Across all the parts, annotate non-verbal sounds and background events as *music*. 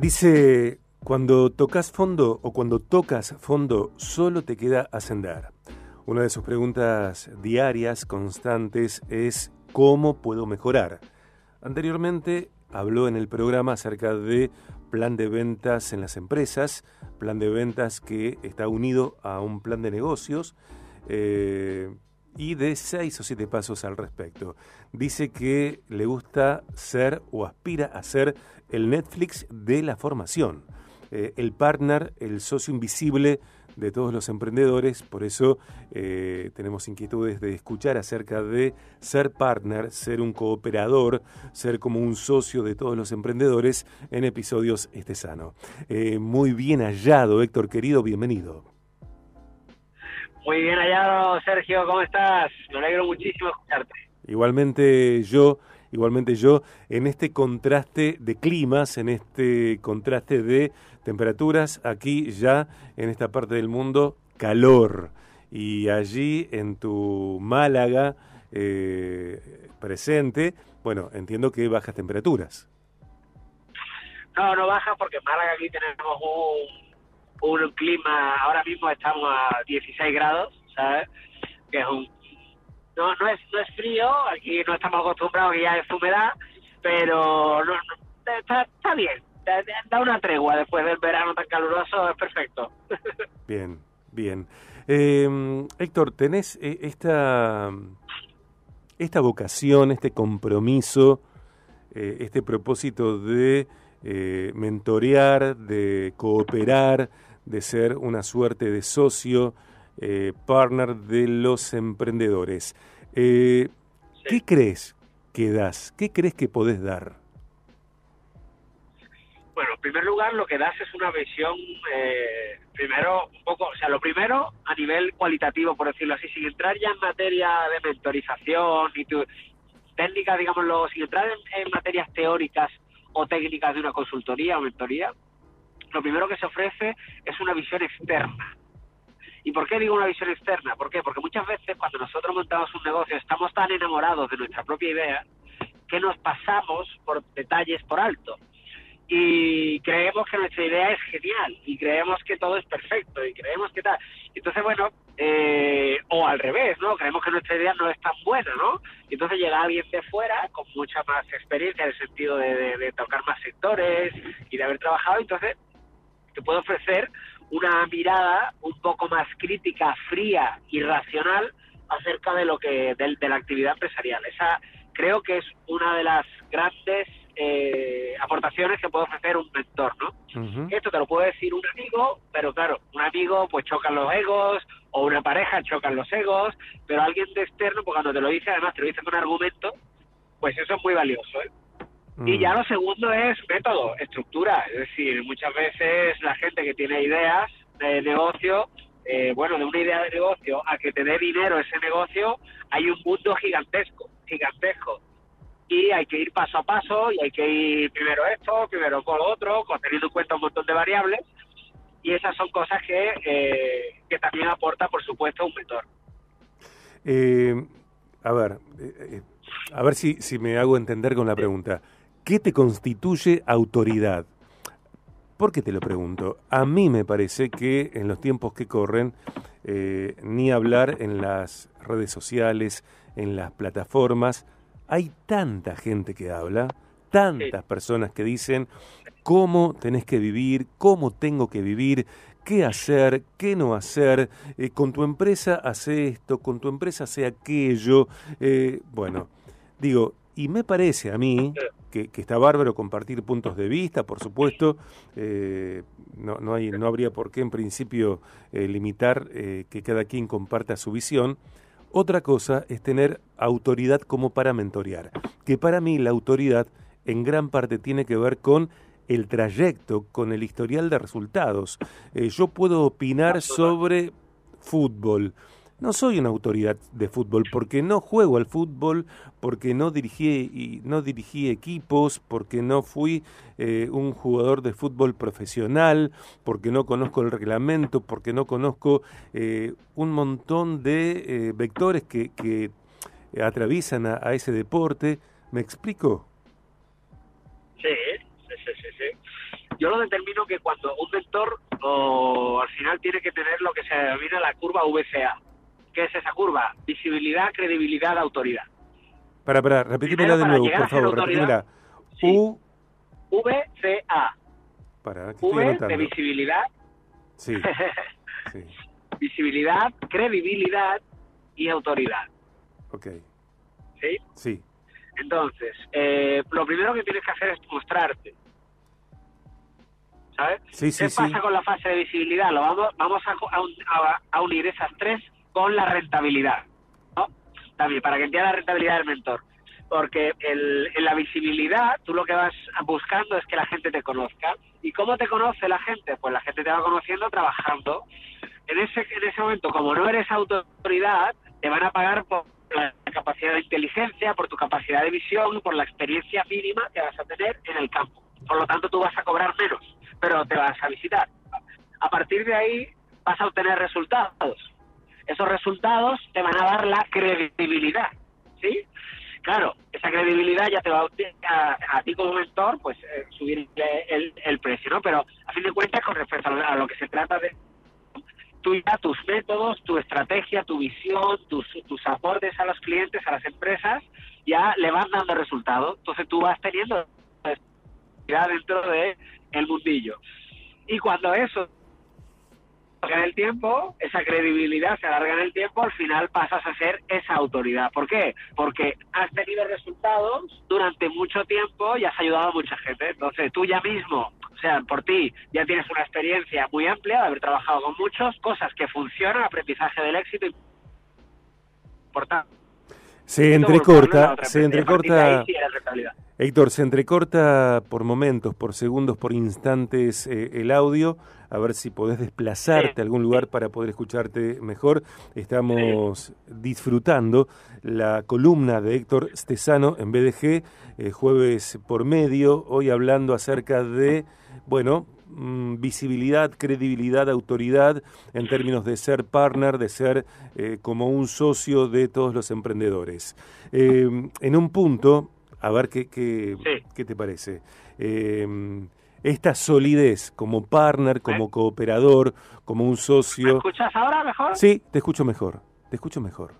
Dice, cuando tocas fondo o cuando tocas fondo, solo te queda ascender. Una de sus preguntas diarias, constantes, es ¿cómo puedo mejorar? Anteriormente habló en el programa acerca de plan de ventas en las empresas, plan de ventas que está unido a un plan de negocios eh, y de seis o siete pasos al respecto. Dice que le gusta ser o aspira a ser el Netflix de la formación, eh, el partner, el socio invisible de todos los emprendedores, por eso eh, tenemos inquietudes de escuchar acerca de ser partner, ser un cooperador, ser como un socio de todos los emprendedores en episodios Este Sano. Eh, muy bien hallado, Héctor querido, bienvenido. Muy bien hallado, Sergio, ¿cómo estás? Me alegro muchísimo escucharte. Igualmente yo, igualmente yo, en este contraste de climas, en este contraste de temperaturas, aquí ya en esta parte del mundo, calor. Y allí en tu Málaga eh, presente, bueno, entiendo que bajas temperaturas. No, no baja porque en Málaga aquí tenemos un, un clima, ahora mismo estamos a 16 grados, ¿sabes? Que es un no, no es, no es frío, aquí no estamos acostumbrados que ya es humedad, pero no, está, está bien, da una tregua después del verano tan caluroso, es perfecto. *laughs* Bien, bien. Eh, Héctor, tenés eh, esta, esta vocación, este compromiso, eh, este propósito de eh, mentorear, de cooperar, de ser una suerte de socio, partner de los emprendedores. ¿Qué crees que das? ¿Qué crees que podés dar? Bueno, en primer lugar, lo que das es una visión, eh, primero, un poco, o sea, lo primero a nivel cualitativo, por decirlo así, sin entrar ya en materia de mentorización y tu, técnica, digámoslo, sin entrar en, materias teóricas o técnicas de una consultoría o mentoría, lo primero que se ofrece es una visión externa. ¿Y por qué digo una visión externa? ¿Por qué? Porque muchas veces cuando nosotros montamos un negocio estamos tan enamorados de nuestra propia idea que nos pasamos por detalles por alto y creemos que nuestra idea es genial y creemos que todo es perfecto y creemos que tal. Entonces, bueno, eh, o al revés, ¿no? Creemos que nuestra idea no es tan buena, ¿no? Entonces llega alguien de fuera con mucha más experiencia en el sentido de, tocar más sectores y de haber trabajado, entonces te puede ofrecer una mirada un poco más crítica, fría y racional acerca de lo que de, de la actividad empresarial. Esa creo que es una de las grandes eh, aportaciones que puede ofrecer un mentor, ¿no? Esto te lo puede decir un amigo, pero claro, un amigo pues chocan los egos, o una pareja chocan los egos, pero alguien de externo, pues cuando te lo dice, además te lo dice con argumento, pues eso es muy valioso, ¿eh? Y ya lo segundo es método, estructura, es decir, muchas veces la gente que tiene ideas de negocio, eh, bueno, de una idea de negocio a que te dé dinero ese negocio, hay un mundo gigantesco, gigantesco. Y hay que ir paso a paso y hay que ir primero esto, primero con lo otro, teniendo en cuenta un montón de variables. Y esas son cosas que, eh, que también aporta, por supuesto, un mentor. Eh, a ver, eh, a ver si, si me hago entender con la pregunta. ¿Qué te constituye autoridad? ¿Por qué te lo pregunto? A mí me parece que en los tiempos que corren, ni hablar en las redes sociales, en las plataformas, hay tanta gente que habla, tantas personas que dicen cómo tenés que vivir, cómo tengo que vivir, qué hacer, qué no hacer, eh, con tu empresa hace esto, con tu empresa hace aquello. Eh, bueno, digo, y me parece a mí que, está bárbaro compartir puntos de vista, por supuesto, eh, no, no, hay, no habría por qué en principio limitar que cada quien comparta su visión, otra cosa es tener autoridad como para mentorear, que para mí la autoridad en gran parte tiene que ver con el trayecto, con el historial de resultados. Eh, yo puedo opinar sobre fútbol, no soy una autoridad de fútbol porque no juego al fútbol, porque no dirigí, no dirigí equipos, porque no fui eh, un jugador de fútbol profesional, porque no conozco el reglamento, porque no conozco eh, un montón de eh, vectores que, que atraviesan a, ese deporte. ¿Me explico? Sí, sí, sí, sí. yo lo determino que cuando un mentor o al final tiene que tener lo que se denomina la curva VCA. ¿Qué es esa curva? Visibilidad, credibilidad, autoridad. Para, para, repetímela de nuevo, por favor, repetímela. U... VCA. Para, v de visibilidad. Sí. *laughs* sí. visibilidad, credibilidad y autoridad. Ok. ¿Sí? Sí. Entonces, eh, lo primero que tienes que hacer es mostrarte. ¿Sabes? Sí, sí, ¿Qué pasa con la fase de visibilidad? Lo vamos, vamos a, a, unir esas tres con la rentabilidad. También, para que entienda la rentabilidad del mentor. Porque el, en la visibilidad, tú lo que vas buscando es que la gente te conozca. ¿Y cómo te conoce la gente? Pues la gente te va conociendo trabajando. En ese, en ese momento, como no eres autoridad, te van a pagar por la capacidad de inteligencia, por tu capacidad de visión, por la experiencia mínima que vas a tener en el campo. Por lo tanto, tú vas a cobrar menos, pero te vas a visitar. A partir de ahí vas a obtener resultados. Esos resultados te van a dar la credibilidad, ¿sí? Claro, esa credibilidad ya te va a, a, ti como mentor, pues eh, subir el, el, precio, ¿no? Pero a fin de cuentas, con respecto a lo que se trata de tú ya tus métodos, tu estrategia, tu visión, tus, tus aportes a los clientes, a las empresas, ya le van dando resultados. Entonces tú vas teniendo dentro de el mundillo. Y cuando eso en el tiempo, esa credibilidad se alarga en el tiempo, al final pasas a ser esa autoridad. ¿Por qué? Porque has tenido resultados durante mucho tiempo y has ayudado a mucha gente. Entonces tú ya mismo o sea, por ti ya tienes una experiencia muy amplia de haber trabajado con muchos, cosas que funcionan, aprendizaje del éxito. Importante. Se entrecorta, se entrecorta. Héctor, se entrecorta por momentos, por segundos, por instantes eh, el audio. A ver si podés desplazarte a algún lugar para poder escucharte mejor. Estamos disfrutando la columna de Héctor Stesano en BDG, eh, jueves por medio, hoy hablando acerca de bueno, mm, visibilidad, credibilidad, autoridad en términos de ser partner, de ser eh, como un socio de todos los emprendedores. Eh, en un punto, a ver qué, qué, qué te parece. Eh, esta solidez como partner, como cooperador, como un socio. ¿Me escuchas ahora mejor? Sí, te escucho mejor. Te escucho mejor.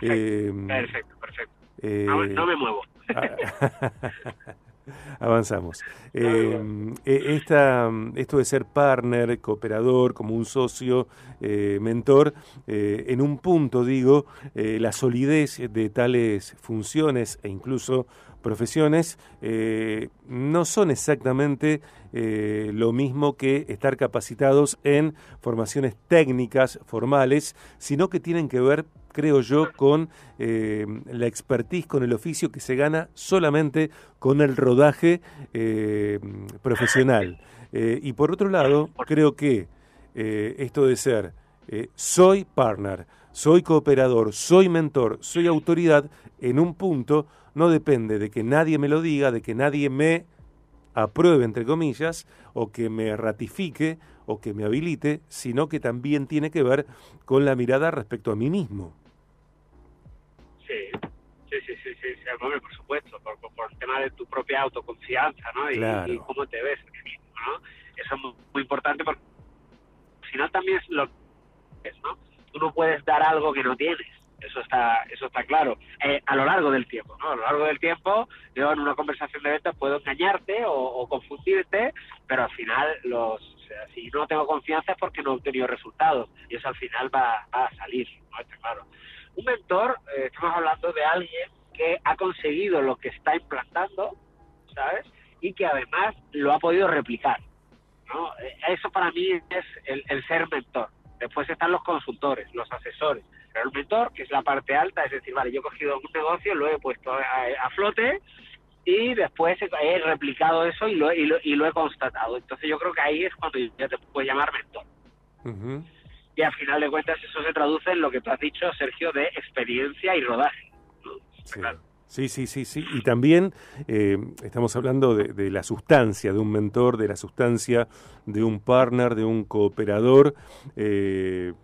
Perfecto, perfecto. no me muevo. *laughs* Avanzamos. Eh, eh, esta, esto de ser partner, cooperador, como un socio, eh, mentor, en un punto digo, la solidez de tales funciones e incluso profesiones no son exactamente lo mismo que estar capacitados en formaciones técnicas formales, sino que tienen que ver creo yo, con eh, la expertise, con el oficio que se gana solamente con el rodaje eh, profesional. *laughs* Eh, y por otro lado, creo que esto de ser soy partner, soy cooperador, soy mentor, soy autoridad, en un punto no depende de que nadie me lo diga, de que nadie me apruebe, entre comillas, o que me ratifique o que me habilite, sino que también tiene que ver con la mirada respecto a mí mismo. Sí, sí, sí, sí, sí, por supuesto, por, el tema de tu propia autoconfianza, ¿no? Y, cómo te ves ¿no? Eso es muy, importante porque si no también es lo que es, ¿no? Tú no puedes dar algo que no tienes. Eso está, eso está claro. Eh, a lo largo del tiempo, ¿no? A lo largo del tiempo, yo en una conversación de ventas puedo engañarte o, confundirte, pero al final los, si no tengo confianza es porque no he obtenido resultados y eso al final va, va a salir, ¿no? Está claro. Un mentor, eh, estamos hablando de alguien que ha conseguido lo que está implantando, ¿sabes? Y que además lo ha podido replicar. ¿no? Eh, eso para mí es el, ser mentor. Después están los consultores, los asesores. Pero el mentor, que es la parte alta, es decir, vale, yo he cogido un negocio, lo he puesto a, flote y después he replicado eso y lo, y lo, he constatado. Entonces yo creo que ahí es cuando ya te puedes llamar mentor y al final de cuentas eso se traduce en lo que tú has dicho, Sergio, de experiencia y rodaje. Sí. Sí, sí, sí, Y también eh, estamos hablando de, la sustancia de un mentor, de la sustancia de un partner, de un cooperador. Eh,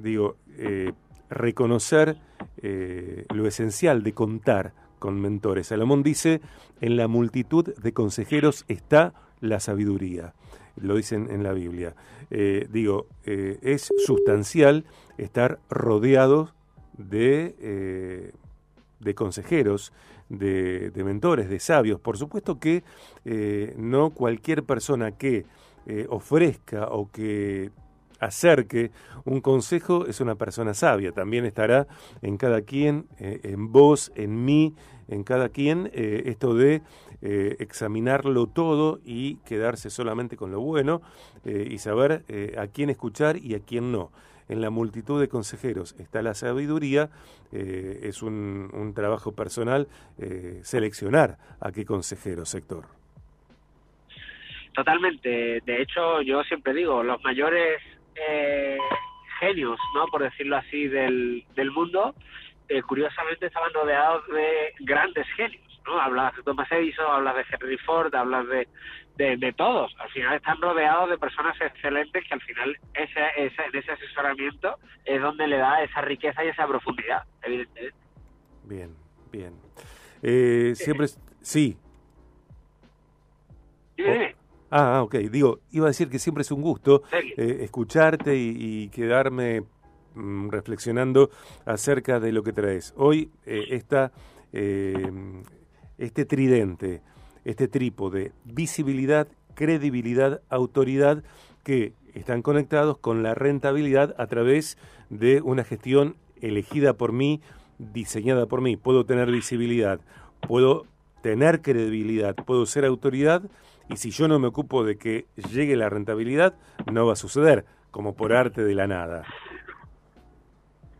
digo, eh, reconocer lo esencial de contar con mentores. Salomón dice, en la multitud de consejeros está la sabiduría. Lo dicen en la Biblia. Eh, digo, eh, es sustancial estar rodeado de, de consejeros, de, de, mentores, de sabios. Por supuesto que no cualquier persona que ofrezca o que acerque un consejo es una persona sabia. También estará en cada quien, eh, en vos, en mí, en cada quien, eh, esto de eh, examinarlo todo y quedarse solamente con lo bueno y saber a quién escuchar y a quién no. En la multitud de consejeros está la sabiduría, es un, un, trabajo personal seleccionar a qué consejero, sector. Totalmente. De hecho, yo siempre digo, los mayores eh, genios, ¿no? Por decirlo así, del, del mundo, eh, curiosamente estaban rodeados de grandes genios, ¿no? Hablas de Thomas Edison, hablas de Henry Ford, hablas de, de, todos. Al final están rodeados de personas excelentes que al final ese, ese, en ese asesoramiento es donde le da esa riqueza y esa profundidad, evidentemente. Bien, bien. Eh, siempre... Sí. Dime, Ah, ok. Digo, iba a decir que siempre es un gusto eh, escucharte y, quedarme mm, reflexionando acerca de lo que traes. Hoy eh, está eh, este tridente, este trípode, visibilidad, credibilidad, autoridad, que están conectados con la rentabilidad a través de una gestión elegida por mí, diseñada por mí. Puedo tener visibilidad, puedo tener credibilidad, puedo ser autoridad y si yo no me ocupo de que llegue la rentabilidad, no va a suceder, como por arte de la nada.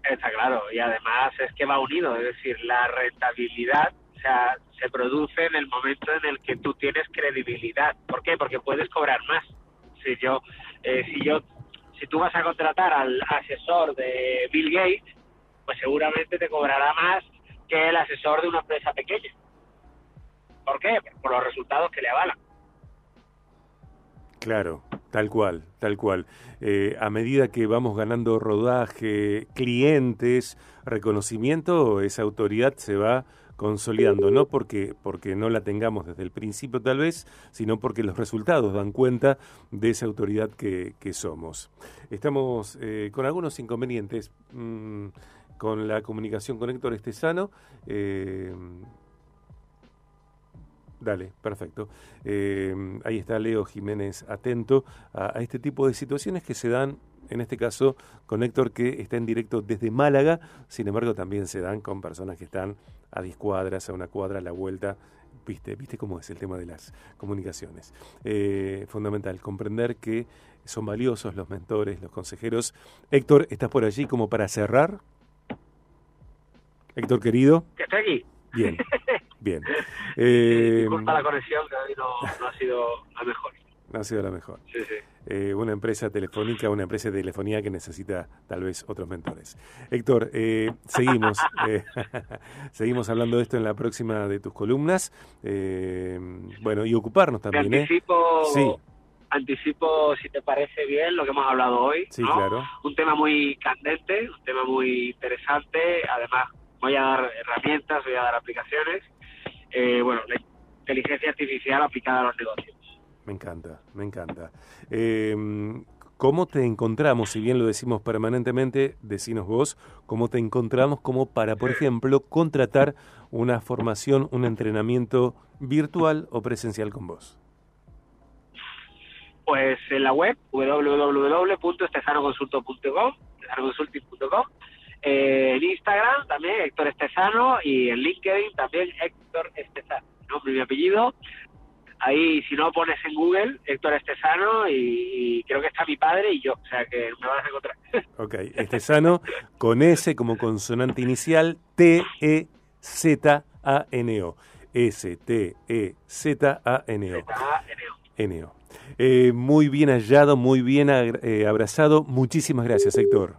Está claro, y además es que va unido, es decir, la rentabilidad se produce en el momento en el que tú tienes credibilidad. ¿Por qué? Porque puedes cobrar más. Si yo, eh, si yo, si tú vas a contratar al asesor de Bill Gates, pues seguramente te cobrará más que el asesor de una empresa pequeña. ¿Por qué? Por los resultados que le avalan. Claro, tal cual, tal cual. Eh, a medida que vamos ganando rodaje, clientes, reconocimiento, esa autoridad se va consolidando, no porque, porque no la tengamos desde el principio tal vez, sino porque los resultados dan cuenta de esa autoridad que, somos. Estamos eh, con algunos inconvenientes mm, con la comunicación con Héctor Estesano. Eh, Dale, perfecto. Eh, ahí está Leo Jiménez atento a, este tipo de situaciones que se dan, en este caso, con Héctor que está en directo desde Málaga, sin embargo también se dan con personas que están a 10 cuadras, a una cuadra, a la vuelta. Viste, viste cómo es el tema de las comunicaciones. Eh, fundamental, comprender que son valiosos los mentores, los consejeros. Héctor, ¿estás por allí como para cerrar? Héctor querido. Que estoy aquí. Bien, *laughs* bien. *laughs* Eh, la conexión, que hoy no, ha sido la mejor. No ha sido la mejor. Sí, sí. Eh, una empresa telefónica, una empresa de telefonía que necesita tal vez otros mentores. Héctor, eh, seguimos, *laughs* eh, *laughs* seguimos hablando de esto en la próxima de tus columnas. Eh, bueno, y ocuparnos también. Anticipo, sí. anticipo, si te parece bien, lo que hemos hablado hoy. Sí, claro. Un tema muy candente, un tema muy interesante, además voy a dar herramientas, voy a dar aplicaciones. Eh, bueno, la inteligencia artificial aplicada a los negocios. Me encanta, me encanta. Eh, ¿Cómo te encontramos? Si bien lo decimos permanentemente, decinos vos, ¿cómo te encontramos como para, por ejemplo, contratar una formación, un entrenamiento virtual o presencial con vos? Pues en la web eh, en Instagram también Héctor Estesano y en LinkedIn también Héctor Estesano, nombre y mi apellido. Ahí, si no pones en Google Héctor Estesano y, creo que está mi padre y yo, o sea que me vas a encontrar. *laughs* Ok, Estesano con S como consonante inicial, T-E-Z-A-N-O. S-T-E-Z-A-N-O. N-O. Eh, muy bien hallado, muy bien eh, abrazado. Muchísimas gracias, Héctor.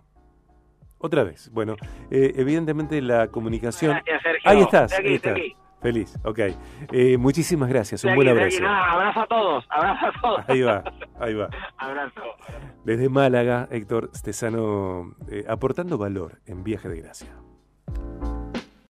Otra vez. Bueno, eh, evidentemente la comunicación. Ahí estás, ahí estás. Feliz, ok. Eh, muchísimas gracias, un buen abrazo. abrazo a todos, abrazo a todos. Ahí va, ahí va. *laughs* abrazo. Desde Málaga, Héctor Stesano, eh, aportando valor en Viaje de Gracia.